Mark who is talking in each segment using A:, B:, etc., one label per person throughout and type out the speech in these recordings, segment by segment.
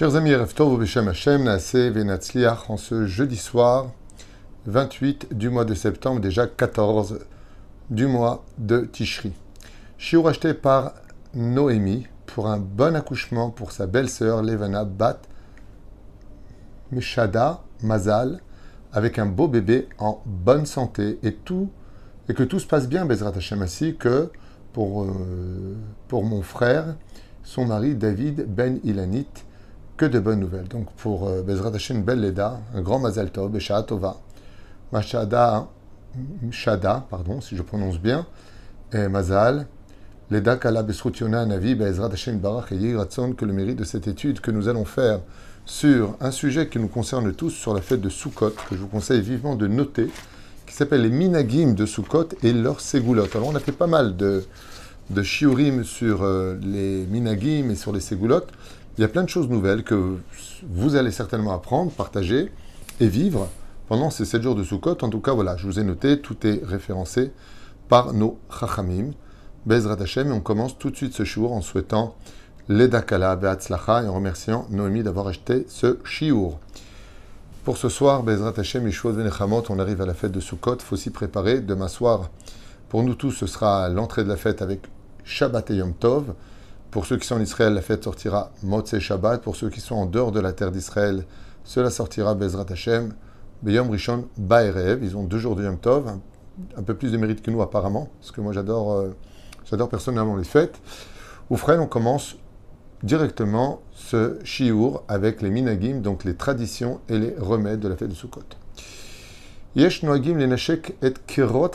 A: Chers amis, Raftov Hashem, en ce jeudi soir, 28 du mois de septembre, déjà 14 du mois de Tishri. Shiur acheté par Noémie pour un bon accouchement pour sa belle-sœur Levana Bat Meshada Mazal, avec un beau bébé en bonne santé et que tout se passe bien, Bezrat Hashem, ainsi que pour, euh, pour mon frère, son mari David Ben Ilanit, que de bonnes nouvelles. Donc pour euh, Bezrat Hashem, belle Leda, un grand Mazal Tov, Tova, Mashada, Shada, pardon, si je prononce bien, et Mazal, Leda Kala Besrutiona Navi, Bezrat Hashem Barach et que le mérite de cette étude que nous allons faire sur un sujet qui nous concerne tous, sur la fête de Sukkot, que je vous conseille vivement de noter, qui s'appelle les Minagim de Sukkot et leurs Ségoulots. Alors on a fait pas mal de, de shiurim sur euh, les Minagim et sur les Ségoulots. Il y a plein de choses nouvelles que vous allez certainement apprendre, partager et vivre pendant ces 7 jours de Sukkot. En tout cas, voilà, je vous ai noté, tout est référencé par nos Chachamim. Bezrat Hashem, et on commence tout de suite ce jour en souhaitant l'Edakala Be'atzlacha et en remerciant Noémie d'avoir acheté ce shiur. Pour ce soir, Bezrat Hashem, Yeshua Venechamot, on arrive à la fête de Sukkot, faut s'y préparer. Demain soir, pour nous tous, ce sera l'entrée de la fête avec Shabbat et Yom Tov. Pour ceux qui sont en Israël, la fête sortira Motzei Shabbat. Pour ceux qui sont en dehors de la terre d'Israël, cela sortira Bezrat Hashem, Beyom Rishon Ba'erev. Ils ont deux jours de Yom Tov, un, peu plus de mérite que nous apparemment, parce que moi j'adore, euh, j'adore personnellement les fêtes. Frère, on commence directement ce shiur avec les minagim, donc les traditions et les remèdes de la fête de Sukkot. Yesh noagim et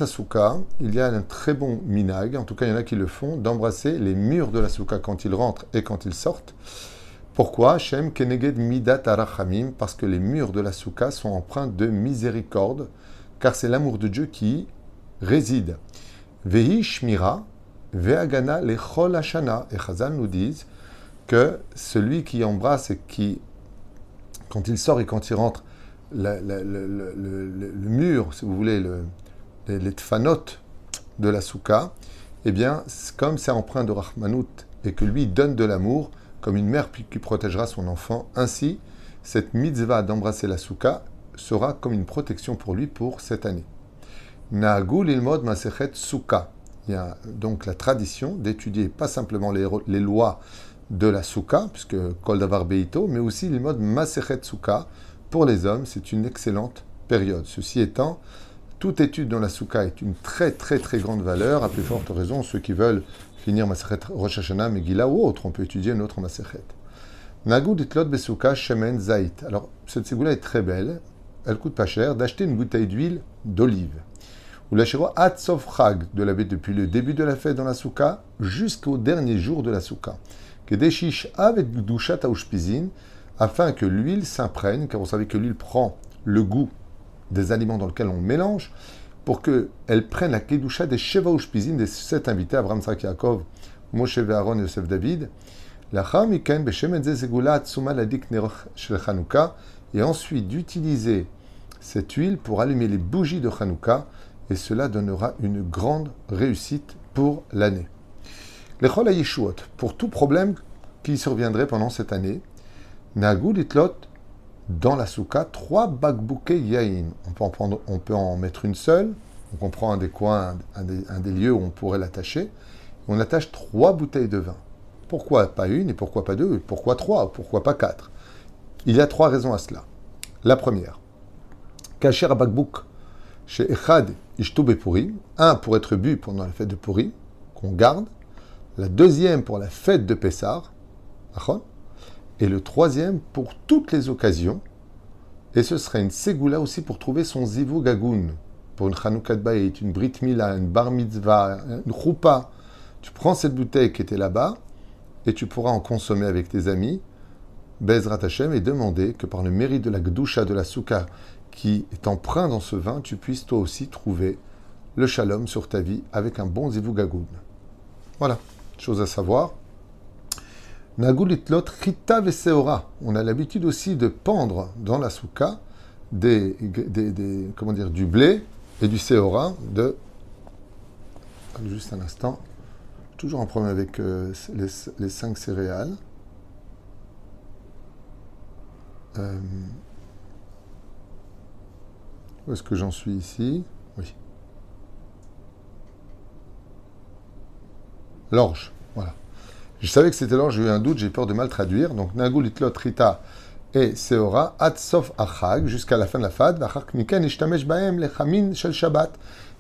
A: asuka. Il y a un très bon minag, en tout cas il y en a qui le font, d'embrasser les murs de la souka quand ils rentrent et quand ils sortent. Pourquoi? Shem keneged midat arachamim Parce que les murs de la souka sont empreints de miséricorde, car c'est l'amour de Dieu qui réside. Vehi shmira, ve'agana lechol hashana. Et Chazal nous disent que celui qui embrasse et qui, quand il sort et quand il rentre, le, mur, si vous voulez, les, les tfanot de la souka, eh bien, comme c'est empreint de Rahmanout et que lui donne de l'amour, comme une mère qui protégera son enfant, ainsi, cette mitzvah d'embrasser la souka sera comme une protection pour lui pour cette année. Na'agul ilmod masechet souka. Il y a donc la tradition d'étudier pas simplement les, lois de la souka, puisque kol davar beito, mais aussi l'ilmod masechet souka, pour les hommes, c'est une excellente période. Ceci étant, toute étude dans la Souka est une très très très grande valeur, à plus forte raison ceux qui veulent finir Masechet Rosh Hashanah, Megillah ou autre, on peut étudier une autre Masechet. Nagud itlot besouka shemen zait. Alors, cette ségoula est très belle, elle coûte pas cher, d'acheter une bouteille d'huile d'olive. Ou la Atzov Chag, de laver depuis le début de la fête dans la Souka jusqu'au dernier jour de la Souka. Que deshish avec Gdushat Aushpizin, afin que l'huile s'imprègne, car vous savez que l'huile prend le goût des aliments dans lesquels on mélange, pour qu'elle prenne la kedusha des Sheva Ushpizin, des sept invités, Abraham, Sak, Yaakov, Moshe, Aaron Yosef David, et ensuite d'utiliser cette huile pour allumer les bougies de Hanouka, et cela donnera une grande réussite pour l'année. Les Chol pour tout problème qui surviendrait pendant cette année, Nagud itlot dans la souka trois bakbouké yain. On peut en prendre, on peut en mettre une seule. On prend un des coins, un des, lieux où on pourrait l'attacher. On attache trois bouteilles de vin. Pourquoi pas une et pourquoi pas deux Pourquoi trois Pourquoi pas quatre? Il y a trois raisons à cela. La première, Kacher bakbouk chez Echad Ishtoube Purim. Un pour être bu pendant la fête de Purim, qu'on garde. La deuxième pour la fête de Pessar. Et le troisième pour toutes les occasions. Et ce serait une ségoula aussi pour trouver son zivu gagoun. Pour une chanoukat bayit, une brit mila, une bar mitzvah, une choupa. Tu prends cette bouteille qui était là-bas et tu pourras en consommer avec tes amis. Bezrat Hashem et demander que par le mérite de la gdusha de la souka qui est empreint dans ce vin, tu puisses toi aussi trouver le shalom sur ta vie avec un bon zivu gagoun. Voilà, chose à savoir. On a l'habitude aussi de pendre dans la souka des, comment dire, du blé et du seora de. Juste un instant. Toujours un problème avec euh, les, les cinq céréales. Euh, où est-ce que j'en suis ici? Oui. L'orge, voilà. Je savais que c'était l'orge, j'ai eu un doute, j'ai peur de mal traduire. Donc, Nagul Itlot Rita et Seora, Atsof Achag, jusqu'à la fin de la fad, Shel Shabbat,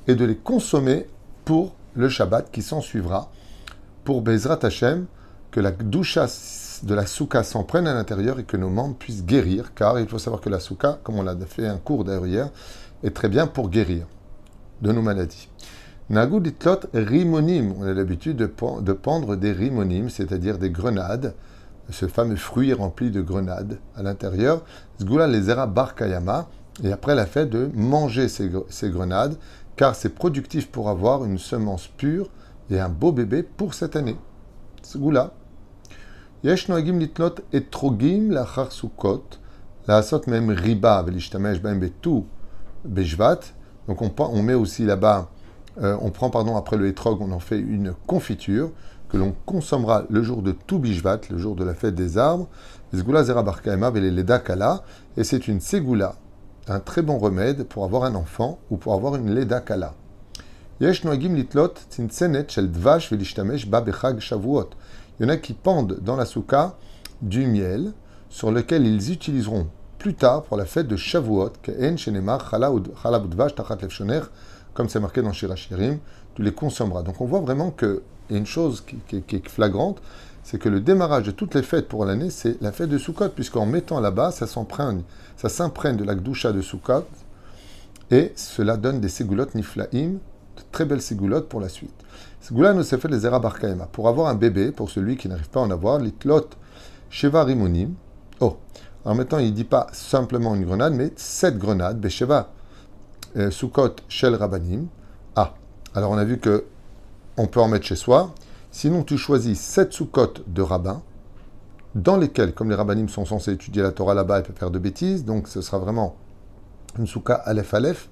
A: et de les consommer pour le Shabbat qui s'en suivra, pour Bezrat Hashem, que la doucha de la souka s'en prenne à l'intérieur et que nos membres puissent guérir, car il faut savoir que la souka, comme on l'a fait un cours d'ailleurs hier, est très bien pour guérir de nos maladies. Nagud itlot rimonim, on a l'habitude de, pendre des rimonim, c'est-à-dire des grenades, ce fameux fruit rempli de grenades à l'intérieur. Zgula lezera barkayama, et après la fait de manger ces, ces grenades, car c'est productif pour avoir une semence pure et un beau bébé pour cette année. Zgula. יש נוהגים לתלות אתרוגים לאחר סוכות, לעשות מהם ריבה ולהשתמש בהם בט"ו בשבט. Donc on, on met aussi là-bas, euh, on prend pardon après le etrog, on en fait une confiture que l'on consommera le jour de tout Bishvat, le jour de la fête des arbres. Et c'est une ségoula, un très bon remède pour avoir un enfant ou pour avoir une leda kala. Il y en a qui pendent dans la souka du miel sur lequel ils utiliseront plus tard pour la fête de Shavuot, comme c'est marqué dans Shirachirim, tu les consommeras. Donc on voit vraiment qu'il y a une chose qui, est flagrante, c'est que le démarrage de toutes les fêtes pour l'année, c'est la fête de Sukkot, puisqu'en mettant là-bas, ça s'imprègne, ça de la Gdusha de Sukkot, et cela donne des ségoulottes niflaim, de très belles ségoulottes pour la suite. Goula nous s'est fait les Zera Barkaema. Pour avoir un bébé, pour celui qui n'arrive pas à en avoir, l'itlot Sheva Rimonim. Oh, en temps, il ne dit pas simplement une grenade, mais sept grenades, Besheva Sukkot Shel Rabanim. Ah, alors on a vu que on peut en mettre chez soi. Sinon, tu choisis sept Sukkot de rabbins, dans lesquels, comme les rabbinim sont censés étudier la Torah là-bas, ils peuvent faire de bêtises, donc ce sera vraiment une Soukha Aleph Aleph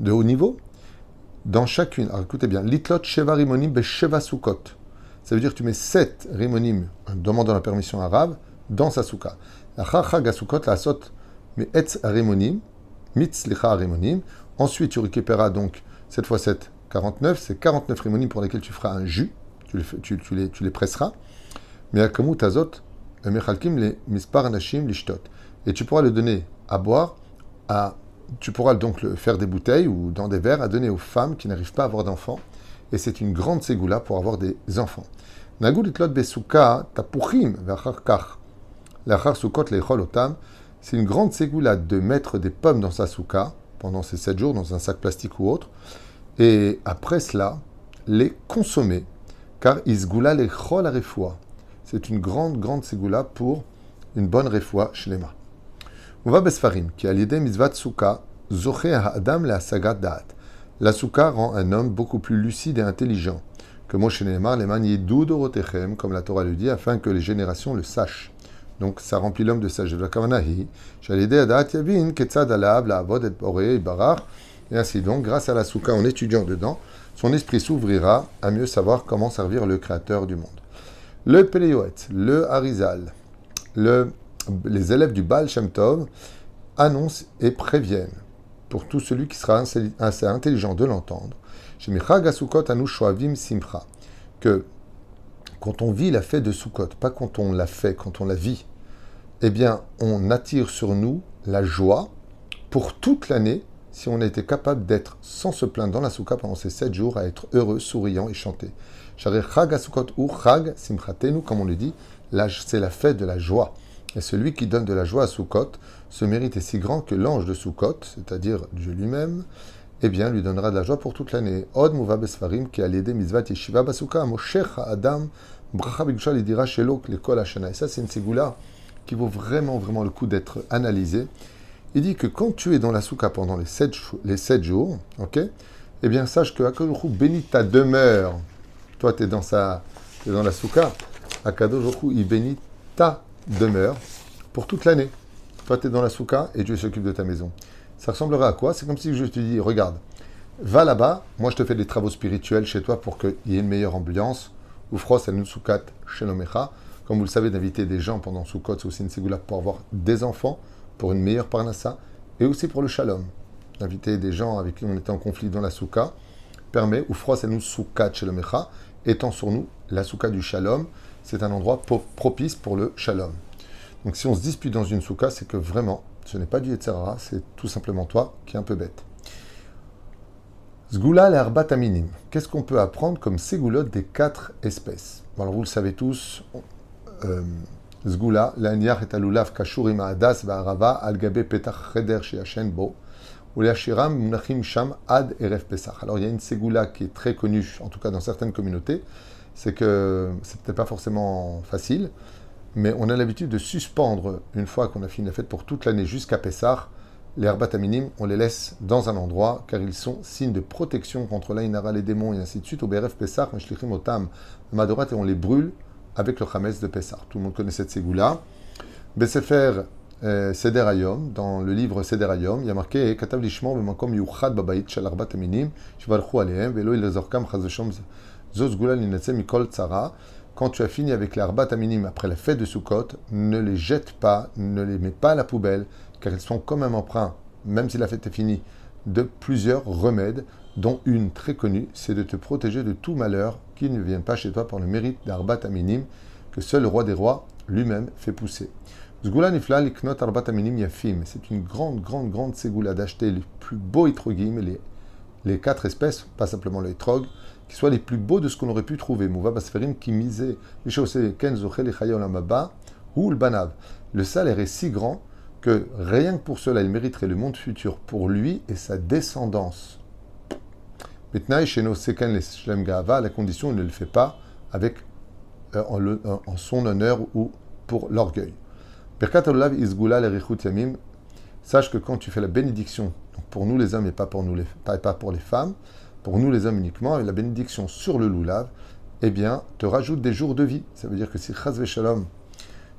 A: de haut niveau dans chacune, alors écoutez bien, litlot sheva rimonim be sheva sukkot. Ça veut dire que tu mets sept rimonim, en demandant la permission arabe, dans sa souka. La chachag la sot mais etz rimonim, mitz licha rimonim. Ensuite, tu récupéreras donc, cette fois 7, 49, c'est 49 rimonim pour lesquels tu feras un jus, tu les, tu, tu les, tu les presseras. Mais akamut azot, mechalkim le mispar anashim lishtot. Et tu pourras le donner à boire à tu pourras donc le faire des bouteilles ou dans des verres à donner aux femmes qui n'arrivent pas à avoir d'enfants. Et c'est une grande ségoula pour avoir des enfants. C'est une grande ségoula de mettre des pommes dans sa souka pendant ces sept jours dans un sac plastique ou autre. Et après cela, les consommer. Car isgoula les chol C'est une grande, grande ségoula pour une bonne refoua chez les mains. La souka rend un homme beaucoup plus lucide et intelligent. Que Moshe Neymar, les manier dorotechem, comme la Torah le dit, afin que les générations le sachent. Donc ça remplit l'homme de sagesse. Et ainsi donc, grâce à la souka, en étudiant dedans, son esprit s'ouvrira à mieux savoir comment servir le Créateur du monde. Le Péléoët, le Harizal, le les élèves du Baal Shem Tov annoncent et préviennent, pour tout celui qui sera assez intelligent de l'entendre, que quand on vit la fête de Sukkot, pas quand on la fait, quand on la vit, eh bien, on attire sur nous la joie pour toute l'année si on été capable d'être sans se plaindre dans la Sukkot pendant ces sept jours, à être heureux, souriant et chanter. Chag ou Chag Simchatenu, comme on le dit, c'est la fête de la joie. Et celui qui donne de la joie à Sukkot, ce mérite est si grand que l'ange de Sukkot, c'est-à-dire Dieu lui-même, eh bien, lui donnera de la joie pour toute l'année. Od muva besfarim qui a mitzvat yeshiva basuka moshecha adam bracha bigusha lidira shelok le kol Et ça, c'est une ségoula qui vaut vraiment, vraiment le coup d'être analysée. Il dit que quand tu es dans la souka pendant les sept, les sept jours, ok, eh bien, sache que Akadosh bénit ta demeure. Toi, tu es dans, sa, es dans la souka. Akadosh il bénit ta demeure pour toute l'année. Toi, tu es dans la souka et Dieu s'occupe de ta maison. Ça ressemblerait à quoi? C'est comme si je te dis, regarde, va là-bas, moi je te fais des travaux spirituels chez toi pour qu'il y ait une meilleure ambiance. Ou frost chez Comme vous le savez, d'inviter des gens pendant Sukkot, c'est aussi une ségoula pour avoir des enfants, pour une meilleure parnassa, et aussi pour le shalom. D'inviter des gens avec qui on était en conflit dans la souka permet, ou froid, c'est nous souka shalomecha, étant sur nous la souka du shalom, c'est un endroit propice pour le shalom. Donc si on se dispute dans une souka, c'est que vraiment, ce n'est pas du Yetzerara, c'est tout simplement toi qui es un peu bête. Zgoula l'herbat minim. Qu'est-ce qu'on peut apprendre comme ségoulot des quatre espèces? Alors vous le savez tous, euh, l'aniach et alulav kashurim adas va'arava al gabe petach cheder sheyachen bo, sham ad. Alors il y a une ségoula qui est très connue, en tout cas dans certaines communautés, c'est que c'est peut-être pas forcément facile, mais on a l'habitude de suspendre, une fois qu'on a fini la fête pour toute l'année jusqu'à Pessah, les minimes, on les laisse dans un endroit car ils sont signes de protection contre l'Ainara, les démons et ainsi de suite. Au BRF Pessah, Meshlichim Otam, Madorat, et on les brûle avec le Hametz de Pessah. Tout le monde connaît cette ségoula. Besefer euh, Seder Ayom, dans le livre Seder Ayom, il y a marqué Katav Lishmor Bemakom Yuchad Babait Shal Arbat Aminim, Shvarchu Aleem, Velo Ilazorkam Chazashom Zozgula Linatse Mikol Tzara. Quand tu as fini avec les Arbat Aminim après la fête de Sukkot, ne les jette pas, ne les mets pas à la poubelle, car ils sont comme un emprunt, même si la fête est finie, de plusieurs remèdes, dont une très connue, c'est de te protéger de tout malheur qui ne vient pas chez toi par le mérite d'Arbat Aminim, que seul le roi des rois lui-même fait pousser. C'est une grande, grande, grande ségoula d'acheter les plus beaux itrogim, les, les quatre espèces, pas simplement le etrog, qui soient les plus beaux de ce qu'on aurait pu trouver. Mouva Basferim qui ou le. Le salaire est si grand que rien que pour cela, il mériterait le monde futur pour lui et sa descendance. Nos Gava, la condition, il ne le fait pas avec, euh, en, son honneur ou pour l'orgueil. Sache que quand tu fais la bénédiction, pour nous les hommes et pas pour, nous les, pas, pas pour les femmes, pour nous les hommes uniquement, et la bénédiction sur le loulav, eh bien, te rajoute des jours de vie. Ça veut dire que si Chaz Shalom,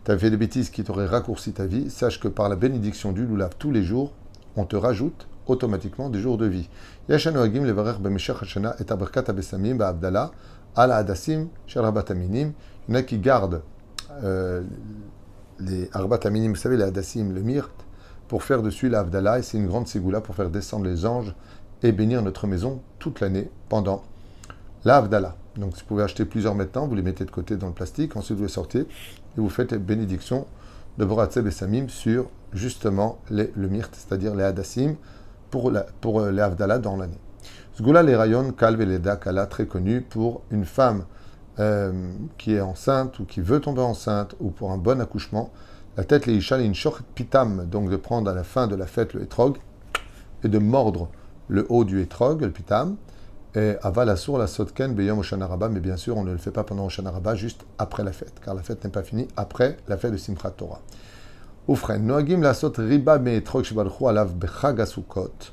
A: tu as fait des bêtises qui t'auraient raccourci ta vie, sache que par la bénédiction du Lulav tous les jours, on te rajoute automatiquement des jours de vie. Il y en a qui gardent euh, les vous savez, les adassim, le myrte, pour faire dessus la et c'est une grande ségoula pour faire descendre les anges et bénir notre maison toute l'année pendant la Donc, vous pouvez acheter plusieurs maintenant, vous les mettez de côté dans le plastique, ensuite vous les sortez et vous faites bénédiction de Boratzeb et Samim sur justement les, le myrte, c'est-à-dire les Hadassim, pour, la, euh, les Avdallah dans l'année. Zgoula les rayons Kalv et les Dakala, très connu pour une femme euh, qui est enceinte ou qui veut tomber enceinte ou pour un bon accouchement. La tête, les Ishal, une pitam, donc de prendre à la fin de la fête le etrog et de mordre le haut du etrog, le pitam, et aval asur la sotken beyom Oshanaraba, mais bien sûr, on ne le fait pas pendant Oshanaraba, juste après la fête, car la fête n'est pas finie après la fête de Simchat Torah. Oufren, noagim la sot riba meetrog shibalchu alav bechag asukot.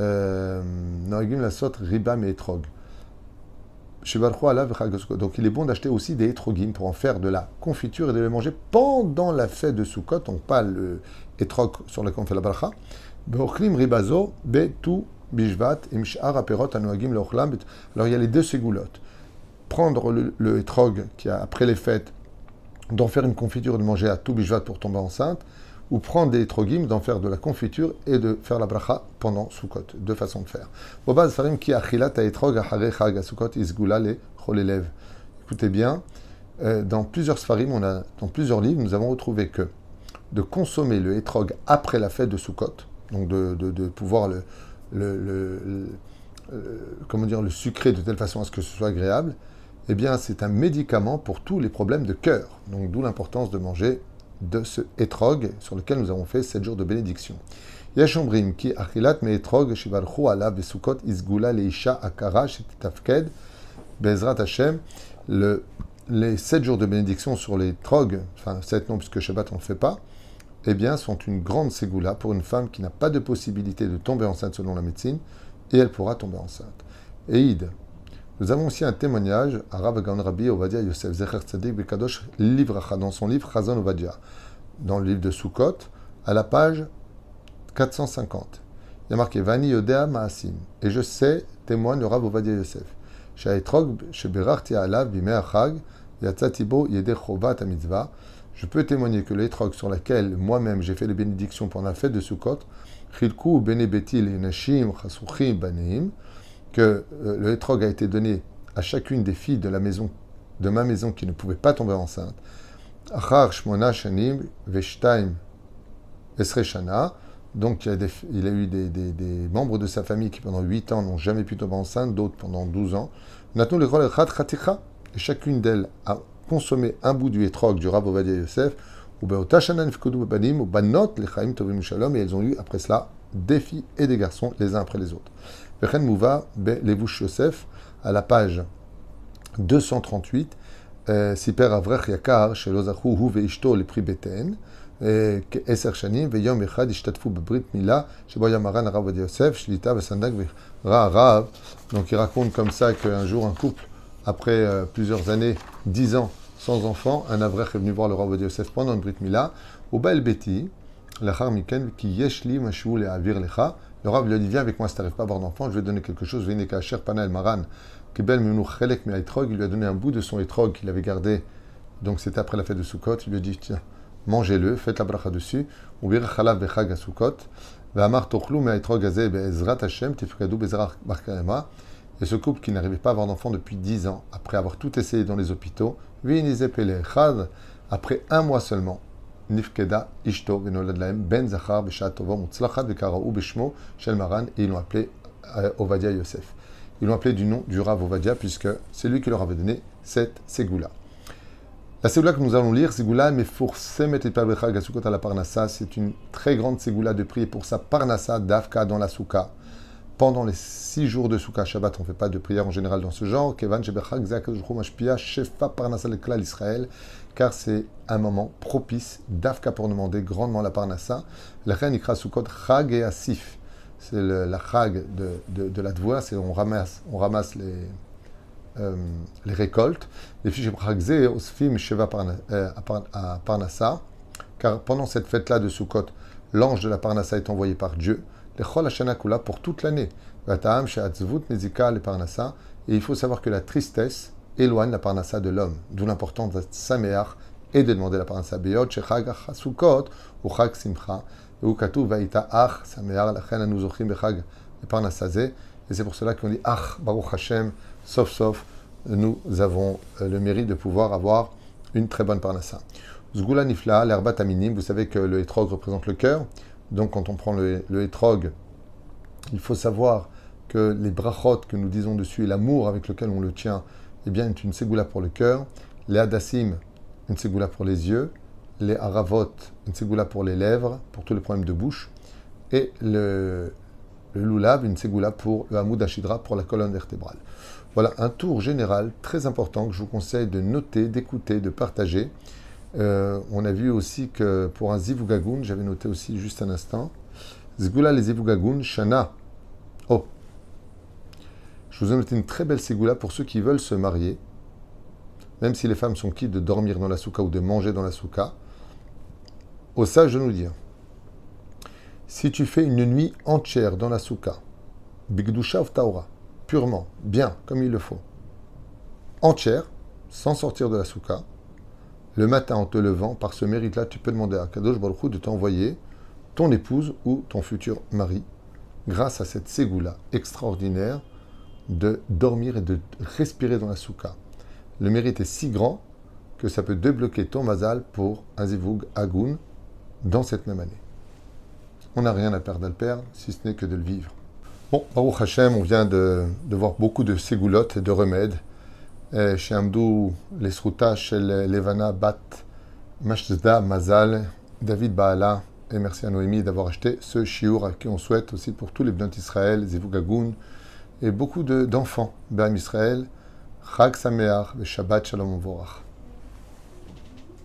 A: Euh, noagim la sot riba asukot. Donc il est bon d'acheter aussi des etrogim pour en faire de la confiture et de les manger pendant la fête de Sukkot, donc pas le etrog sur lequel on fait la. Beochlim ribazo Alors il y a les deux ségoulottes. Prendre le, le qui a, après les fêtes, d'en faire une confiture et de manger à tout Bishvat pour tomber enceinte, ou prendre des etrogim, d'en faire de la confiture et de faire la bracha pendant Sukkot. Deux façons de faire. Qui achilat. Écoutez bien, euh, dans plusieurs sfarim, on dans plusieurs livres, nous avons retrouvé que de consommer le etrog après la fête de Sukkot, donc de, de, pouvoir le, le, euh, comment dire, le sucré de telle façon à ce que ce soit agréable, eh bien, c'est un médicament pour tous les problèmes de cœur. Donc, d'où l'importance de manger de ce etrog sur lequel nous avons fait 7 jours de bénédiction. Qui achilat me etrog besukot isgula leisha akara tafked bezrat Hashem. Le, les 7 jours de bénédiction sur les trog, enfin 7 non puisque Shabbat on ne fait pas, eh bien, sont une grande ségoula pour une femme qui n'a pas de possibilité de tomber enceinte selon la médecine, et elle pourra tomber enceinte. Eid. Nous avons aussi un témoignage à Rav Rabbi Ovadia Yosef Zecher Tzadik Bekadosh Livracha, dans son livre Chazon Ovadia, dans le livre de Sukkot, à la page 450. Il y a marqué Vani Yodea Maasim. Et je sais, témoigne Rav Ovadia Yosef. Je peux témoigner que l'étrog sur laquelle moi-même j'ai fait les bénédictions pendant la fête de Sukkot, Chilku Bene Betil Chasuchim Baneim, que euh, le étrog a été donné à chacune des filles de la maison, de ma maison qui ne pouvaient pas tomber enceinte. Donc il, a il a, eu des, des, des, membres de sa famille qui pendant 8 ans n'ont jamais pu tomber enceinte, d'autres pendant 12 ans. Et chacune d'elles a consommé un bout du étrog du Rav Ovadia Yosef, ou banot tovim shalom, et elles ont eu après cela des filles et des garçons les uns après les autres. Vechen Mouva be Levush Yosef, à la page 238, Siper Avrech Yakar, Shelozachu Hu Veishto le prix Beten, כעשר שנים, ויום אחד השתתפו בברית מילה, שבו היה מרן הרב עובדיה יוסף, שליטה וסנדק ורע הרב. Donc il raconte comme ça qu'un jour un couple, après euh, plusieurs années, dix ans sans enfant, un avrech est venu voir le roi Obadiah Yosef pendant une brit mila, au Baal Beti, l'achar miken, qui yeshli mashou le avir lecha. le rab lui a dit Viens avec moi si tu n'arrives pas à avoir d'enfant, je vais donner quelque chose. Vine kacher panel maran, menu chelek me il lui a donné un bout de son etrog qu'il avait gardé. Donc c'était après la fête de Sukkot. Il lui a dit Tiens, mangez-le, faites la bracha dessus. Etrog. Et ce couple qui n'arrivait pas à avoir d'enfant depuis 10 ans, après avoir tout essayé dans les hôpitaux, après un mois seulement, Nifkeda Ishto Ben Zachar Beshmo Shel Maran, et ils l'ont appelé Ovadia Yosef. Ils l'ont appelé du nom du Rav Ovadia, puisque c'est lui qui leur avait donné cette Ségoula. La Ségoula que nous allons lire, Ségoula, Metet et à la Parnassa, c'est une très grande Ségoula de prier pour sa Parnassa d'Afka dans la Souka pendant les six jours de Sukkah Shabbat, on ne fait pas de prière en général dans ce genre, Israël, car c'est un moment propice d'Afka pour demander grandement la Parnassa. La Ikra Sukkot Chag et Asif. C'est la Chag de, de, la Dvoa, c'est on ramasse, on ramasse les, euh, les récoltes. Les fiches Chagze Osfim Sheva euh, à Parnassa, car pendant cette fête-là de Sukkot, l'ange de la Parnassa est envoyé par Dieu pour toute l'année. Et il faut savoir que la tristesse éloigne la parnassa de l'homme, d'où l'importance d'être sameach et de demander la parnassa beyot, shechag chasukot, ou chag simcha, ou katu vaïta ach bechag parnassazé. Et c'est pour cela qu'on dit ach baruch Hashem, sauf sauf, nous avons euh, le mérite de pouvoir avoir une très bonne parnassa. Zgula nifla, l'herbat aminim, vous savez que le hétrog représente le cœur. Donc quand on prend le, le hétrog, il faut savoir que les brachot que nous disons dessus et l'amour avec lequel on le tient, eh bien, est une ségoula pour le cœur. Les hadassim, une ségoula pour les yeux. Les haravot, une ségoula pour les lèvres, pour tous les problèmes de bouche. Et le, le lulav, une ségoula pour le hamoud ashidra, pour la colonne vertébrale. Voilà un tour général très important que je vous conseille de noter, d'écouter, de partager. Euh, on a vu aussi que pour un zivugagun, j'avais noté aussi juste un instant, Zigula les zivugagun, shana. Oh Je vous ai une très belle zigula pour ceux qui veulent se marier, même si les femmes sont quittes de dormir dans la souka ou de manger dans la souka. Au sage de nous dire, si tu fais une nuit entière dans la souka, bigdusha of taura, purement, bien, comme il le faut, entière, sans sortir de la souka, le matin en te levant, par ce mérite-là, tu peux demander à Kadosh Baruch de t'envoyer ton épouse ou ton futur mari, grâce à cette ségoula extraordinaire de dormir et de respirer dans la souka. Le mérite est si grand que ça peut débloquer ton mazal pour un zivug agoun dans cette même année. On n'a rien à perdre à le perdre, si ce n'est que de le vivre. Bon, Baruch Hashem, on vient de, voir beaucoup de ségoulottes et de remèdes. Chez Amdou, les Sruta, chez Levana, Bat, Mashzda, Mazal, David Baala, et merci à Noémie d'avoir acheté ce chiour à qui on souhaite aussi pour tous les bnot Israël, Zivug Agoun, et beaucoup d'enfants, de, Israël, Chag Sameach, Shabbat Shalom Vorach.